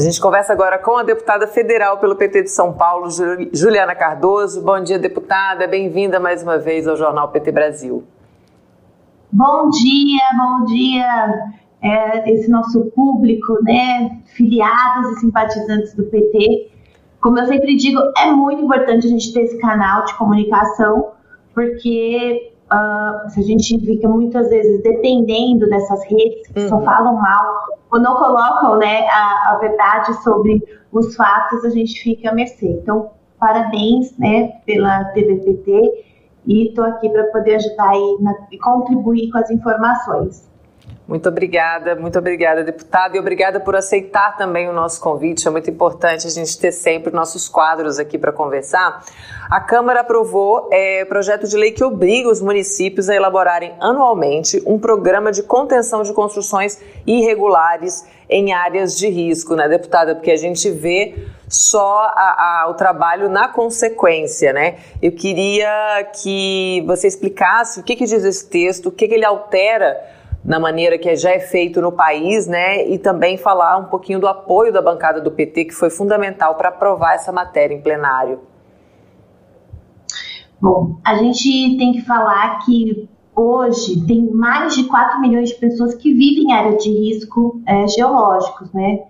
A gente conversa agora com a deputada federal pelo PT de São Paulo, Juliana Cardoso. Bom dia, deputada. Bem-vinda mais uma vez ao Jornal PT Brasil. Bom dia, bom dia, é, esse nosso público, né, filiados e simpatizantes do PT. Como eu sempre digo, é muito importante a gente ter esse canal de comunicação, porque uh, se a gente fica muitas vezes dependendo dessas redes que uhum. só falam mal ou não colocam né, a, a, verdade sobre os fatos, a gente fica a mercê. Então, parabéns né, pela TVPT e estou aqui para poder ajudar e contribuir com as informações. Muito obrigada, muito obrigada, deputada, e obrigada por aceitar também o nosso convite. É muito importante a gente ter sempre nossos quadros aqui para conversar. A Câmara aprovou é, projeto de lei que obriga os municípios a elaborarem anualmente um programa de contenção de construções irregulares em áreas de risco, né, deputada? Porque a gente vê só a, a, o trabalho na consequência, né? Eu queria que você explicasse o que, que diz esse texto, o que, que ele altera na maneira que já é feito no país, né? E também falar um pouquinho do apoio da bancada do PT, que foi fundamental para aprovar essa matéria em plenário. Bom, a gente tem que falar que hoje tem mais de 4 milhões de pessoas que vivem em áreas de risco é, geológicos, né?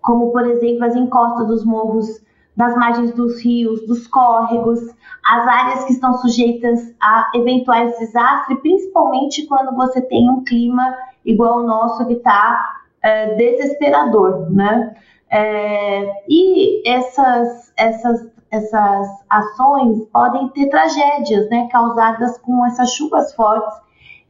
Como, por exemplo, as encostas dos morros das margens dos rios, dos córregos, as áreas que estão sujeitas a eventuais desastres, principalmente quando você tem um clima igual o nosso que está é, desesperador, né? É, e essas, essas, essas ações podem ter tragédias, né, causadas com essas chuvas fortes,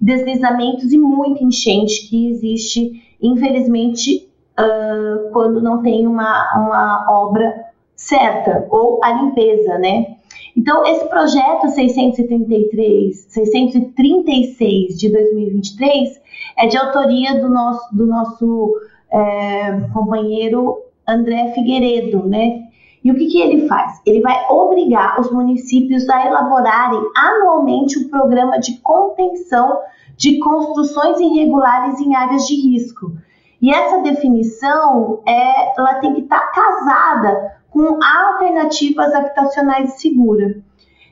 deslizamentos e muita enchente que existe, infelizmente, uh, quando não tem uma, uma obra certa, ou a limpeza, né? Então, esse projeto 633, 636 de 2023 é de autoria do nosso, do nosso é, companheiro André Figueiredo, né? E o que, que ele faz? Ele vai obrigar os municípios a elaborarem anualmente um programa de contenção de construções irregulares em áreas de risco. E essa definição é, ela tem que estar tá casada com alternativas habitacionais seguras.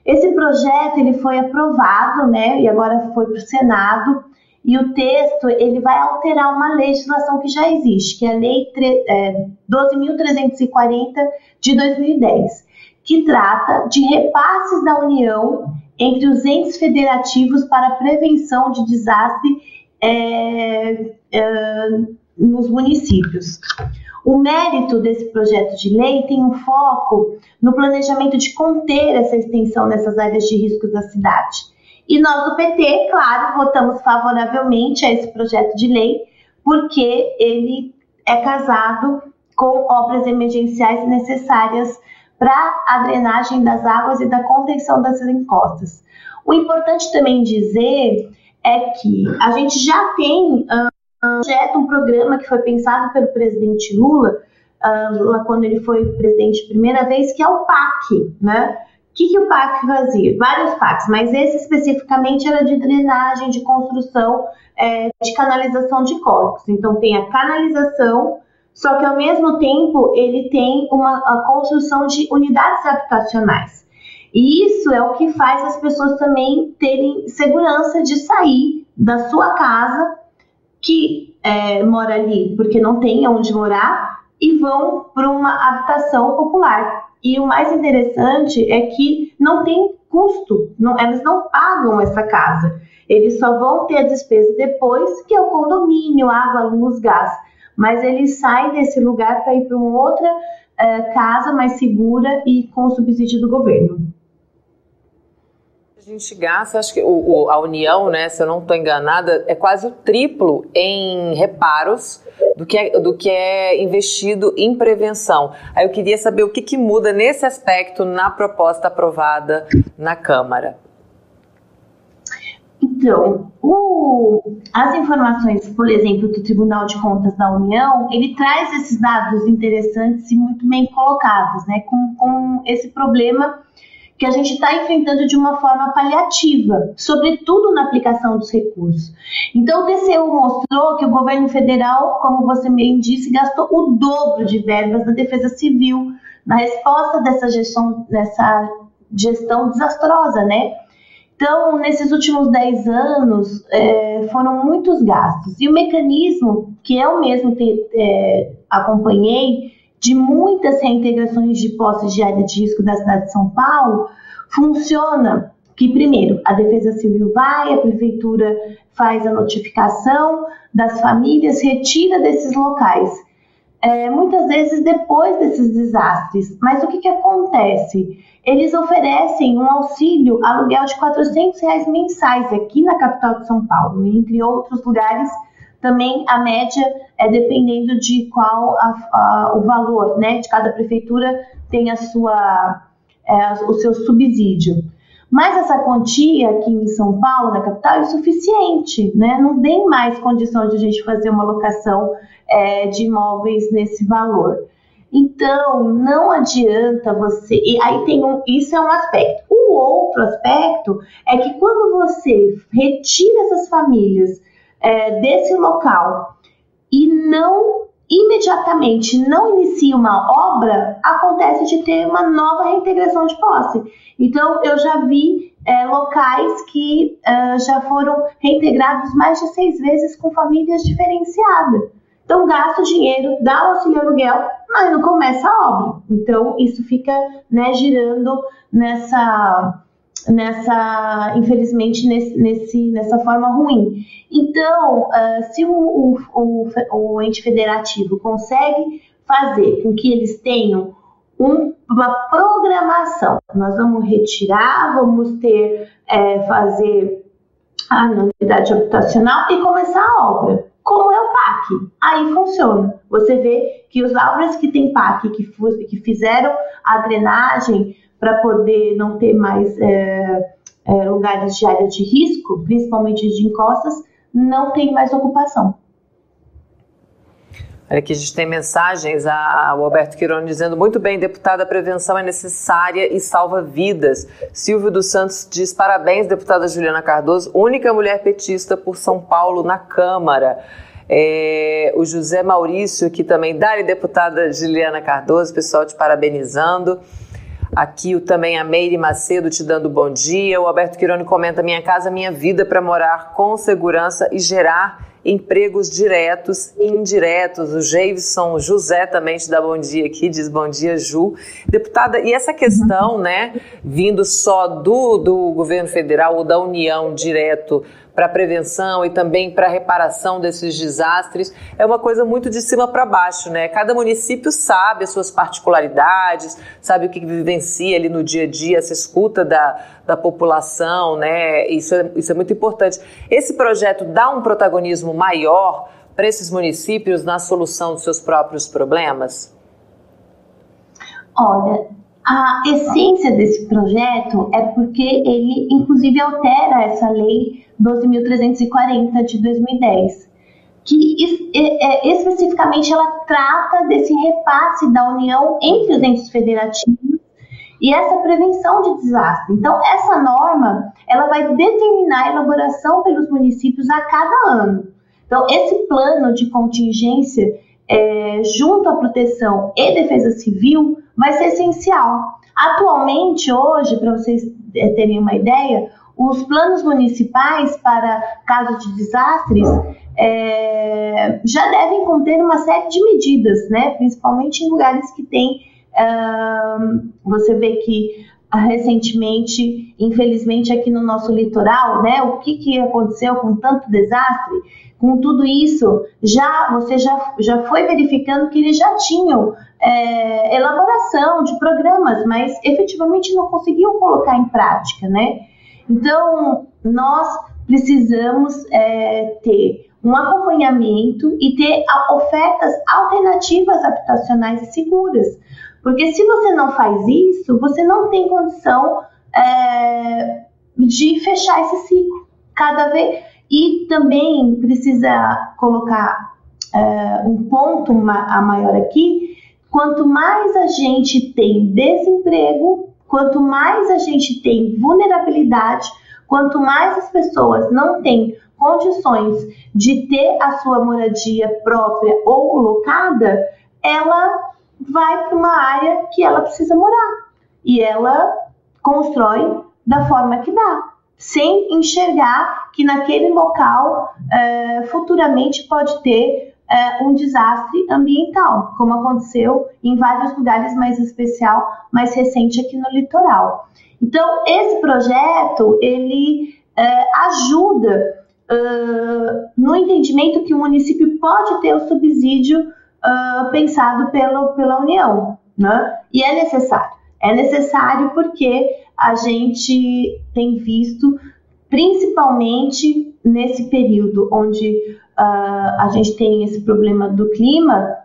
Esse projeto ele foi aprovado, né, e agora foi para o Senado, e o texto ele vai alterar uma legislação que já existe, que é a Lei é, 12.340 de 2010, que trata de repasses da União entre os entes federativos para a prevenção de desastre é, é, nos municípios. O mérito desse projeto de lei tem um foco no planejamento de conter essa extensão nessas áreas de risco da cidade. E nós do PT, claro, votamos favoravelmente a esse projeto de lei, porque ele é casado com obras emergenciais necessárias para a drenagem das águas e da contenção dessas encostas. O importante também dizer é que a gente já tem um projeto, um programa que foi pensado pelo presidente Lula, quando ele foi presidente primeira vez, que é o PAC, né? O que, que o PAC fazia? Vários PACs, mas esse especificamente era de drenagem, de construção, é, de canalização de córregos. Então tem a canalização, só que ao mesmo tempo ele tem uma construção de unidades habitacionais. E isso é o que faz as pessoas também terem segurança de sair da sua casa que é, mora ali porque não tem onde morar e vão para uma habitação popular. E o mais interessante é que não tem custo, não, elas não pagam essa casa. Eles só vão ter a despesa depois, que é o condomínio, água, luz, gás. Mas eles saem desse lugar para ir para uma outra é, casa mais segura e com subsídio do governo. A gente gasta, acho que o, o, a União, né, se eu não estou enganada, é quase o triplo em reparos do que, é, do que é investido em prevenção. Aí eu queria saber o que, que muda nesse aspecto na proposta aprovada na Câmara. Então, o, as informações, por exemplo, do Tribunal de Contas da União, ele traz esses dados interessantes e muito bem colocados, né, com, com esse problema que a gente está enfrentando de uma forma paliativa, sobretudo na aplicação dos recursos. Então, o TCU mostrou que o governo federal, como você bem disse, gastou o dobro de verbas na defesa civil na resposta dessa gestão, dessa gestão desastrosa, né? Então, nesses últimos 10 anos, é, foram muitos gastos. E o mecanismo, que eu mesmo te, é, acompanhei, de muitas reintegrações de posses de área de risco da cidade de São Paulo, funciona que, primeiro, a Defesa Civil vai, a Prefeitura faz a notificação das famílias, retira desses locais. É, muitas vezes depois desses desastres. Mas o que, que acontece? Eles oferecem um auxílio aluguel de 400 reais mensais aqui na capital de São Paulo, entre outros lugares. Também a média é dependendo de qual a, a, o valor, né? De cada prefeitura tem a sua, é, o seu subsídio. Mas essa quantia aqui em São Paulo, na capital, é insuficiente, né? Não tem mais condição de a gente fazer uma locação é, de imóveis nesse valor. Então, não adianta você. E aí tem um. Isso é um aspecto. O outro aspecto é que quando você retira essas famílias é, desse local e não imediatamente não inicia uma obra, acontece de ter uma nova reintegração de posse. Então, eu já vi é, locais que é, já foram reintegrados mais de seis vezes com famílias diferenciadas. Então, gasta o dinheiro, dá o auxílio aluguel, mas não começa a obra. Então, isso fica né, girando nessa, nessa infelizmente, nesse, nesse, nessa forma ruim. Então, uh, se o, o, o, o, ente federativo consegue fazer com que eles tenham um, uma programação, nós vamos retirar, vamos ter, é, fazer a novidade habitacional e começar a obra como é o PAC. Aí funciona. Você vê que os obras que tem PAC, que, que fizeram a drenagem para poder não ter mais é, é, lugares de área de risco, principalmente de encostas, não tem mais ocupação. Olha aqui, a gente tem mensagens, a, o Alberto Quirone dizendo muito bem, deputada, a prevenção é necessária e salva vidas. Silvio dos Santos diz parabéns, deputada Juliana Cardoso, única mulher petista por São Paulo na Câmara. É, o José Maurício aqui também, Dali, deputada Juliana Cardoso, pessoal te parabenizando. Aqui o, também a Meire Macedo te dando bom dia. O Alberto Quirone comenta: Minha casa, minha vida para morar com segurança e gerar empregos diretos e indiretos. O Jason José também te dá bom dia aqui, diz bom dia, Ju. Deputada, e essa questão, né, vindo só do, do governo federal ou da União direto para prevenção e também para reparação desses desastres, é uma coisa muito de cima para baixo, né? Cada município sabe as suas particularidades, sabe o que vivencia ali no dia a dia, essa escuta da, da população, né? Isso é, isso é muito importante. Esse projeto dá um protagonismo maior para esses municípios na solução dos seus próprios problemas? Olha, a essência desse projeto é porque ele, inclusive, altera essa lei 12.340 de 2010, que é, especificamente ela trata desse repasse da União entre os entes federativos e essa prevenção de desastre. Então, essa norma ela vai determinar a elaboração pelos municípios a cada ano. Então, esse plano de contingência é, junto à proteção e defesa civil vai ser essencial. Atualmente, hoje, para vocês é, terem uma ideia, os planos municipais para casos de desastres é, já devem conter uma série de medidas, né? principalmente em lugares que tem. Uh, você vê que recentemente, infelizmente, aqui no nosso litoral, né? O que, que aconteceu com tanto desastre? Com tudo isso, já você já, já foi verificando que eles já tinham é, elaboração de programas, mas efetivamente não conseguiam colocar em prática, né? Então, nós precisamos é, ter um acompanhamento e ter ofertas alternativas habitacionais e seguras. Porque se você não faz isso, você não tem condição é, de fechar esse ciclo cada vez. E também precisa colocar é, um ponto a maior aqui: quanto mais a gente tem desemprego, quanto mais a gente tem vulnerabilidade, quanto mais as pessoas não têm condições de ter a sua moradia própria ou locada, ela vai para uma área que ela precisa morar e ela constrói da forma que dá, sem enxergar que naquele local é, futuramente pode ter é, um desastre ambiental, como aconteceu em vários lugares, mais especial, mais recente aqui no litoral. Então, esse projeto ele é, ajuda uh, no entendimento que o município pode ter o subsídio uh, pensado pelo, pela União, né? E é necessário. É necessário porque a gente tem visto, principalmente nesse período onde uh, a gente tem esse problema do clima,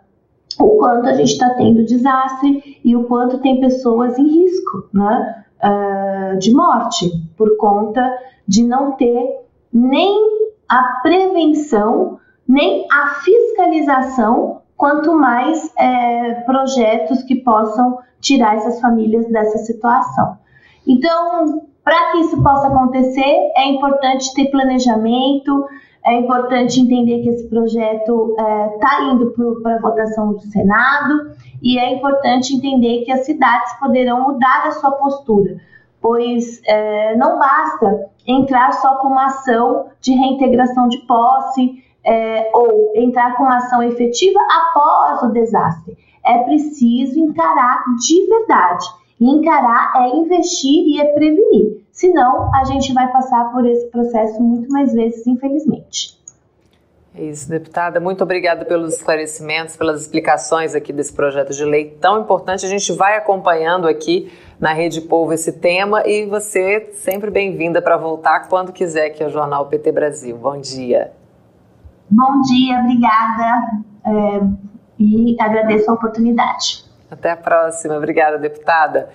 o quanto a gente está tendo desastre e o quanto tem pessoas em risco né, uh, de morte por conta de não ter nem a prevenção, nem a fiscalização, quanto mais é, projetos que possam tirar essas famílias dessa situação. Então, para que isso possa acontecer, é importante ter planejamento, é importante entender que esse projeto está é, indo para votação do Senado e é importante entender que as cidades poderão mudar a sua postura, pois é, não basta entrar só com uma ação de reintegração de posse é, ou entrar com ação efetiva após o desastre. É preciso encarar de verdade. E encarar é investir e é prevenir. Senão, a gente vai passar por esse processo muito mais vezes, infelizmente. É isso, deputada. Muito obrigada pelos esclarecimentos, pelas explicações aqui desse projeto de lei tão importante. A gente vai acompanhando aqui na Rede Povo esse tema e você sempre bem-vinda para voltar quando quiser aqui ao Jornal PT Brasil. Bom dia. Bom dia, obrigada é, e agradeço a oportunidade. Até a próxima. Obrigada, deputada.